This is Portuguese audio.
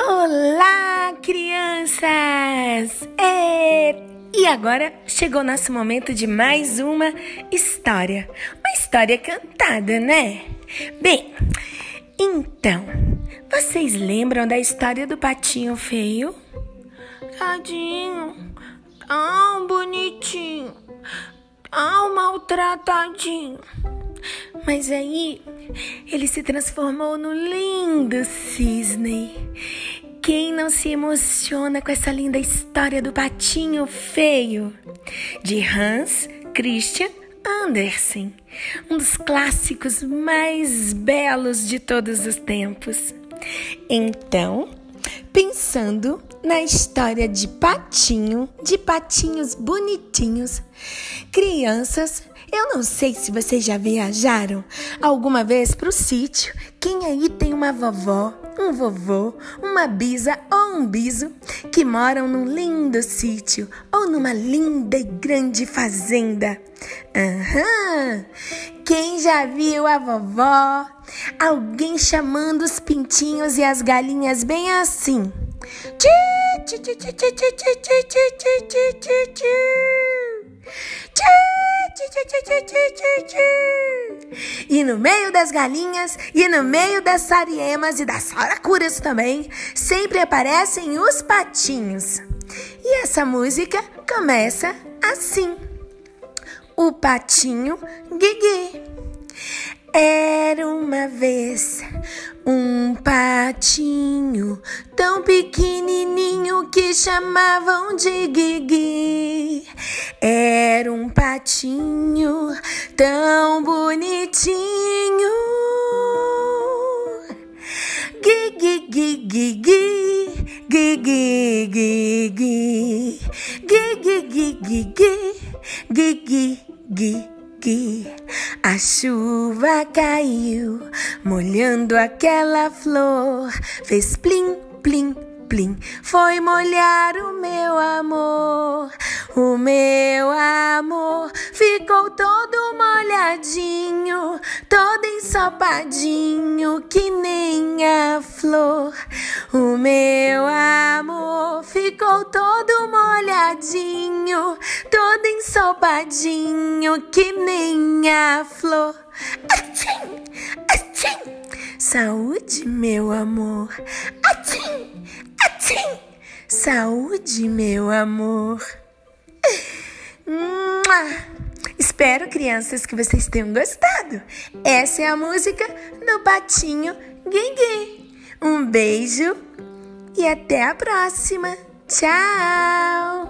Olá, crianças! É... E agora chegou nosso momento de mais uma história. Uma história cantada, né? Bem, então, vocês lembram da história do patinho feio? Tadinho, tão bonitinho, tão maltratadinho. Mas aí ele se transformou no lindo cisne. Quem não se emociona com essa linda história do patinho feio? De Hans Christian Andersen, um dos clássicos mais belos de todos os tempos. Então, pensando na história de patinho, de patinhos bonitinhos, crianças eu não sei se vocês já viajaram alguma vez para o sítio. Quem aí tem uma vovó, um vovô, uma bisa ou um biso que moram num lindo sítio ou numa linda e grande fazenda? Aham! Quem já viu a vovó? Alguém chamando os pintinhos e as galinhas bem assim. Tchê, tchê, tchê, tchê, tchê, tchê, tchê, tchê, tchê, tchê. E no meio das galinhas, e no meio das sariemas e das saracuras também, sempre aparecem os patinhos. E essa música começa assim: O patinho Guigui. Era uma vez um patinho tão pequenininho que chamavam de Guigui. Era um patinho tão bonitinho. Guigui, guigui, guigui, guigui, guigui, guigui, guigui, guigui, guigui que a chuva caiu, molhando aquela flor, fez plim, plim, plim, foi molhar o meu amor. O meu amor ficou todo molhadinho, todo ensopadinho, que nem a flor. O meu amor ficou todo molhadinho, todo ensopadinho, que nem a flor. Atchim, atchim. Saúde, meu amor. Atchim, atchim. Saúde, meu amor. Espero, crianças, que vocês tenham gostado. Essa é a música do Patinho Guigui. Um beijo e até a próxima. Tchau!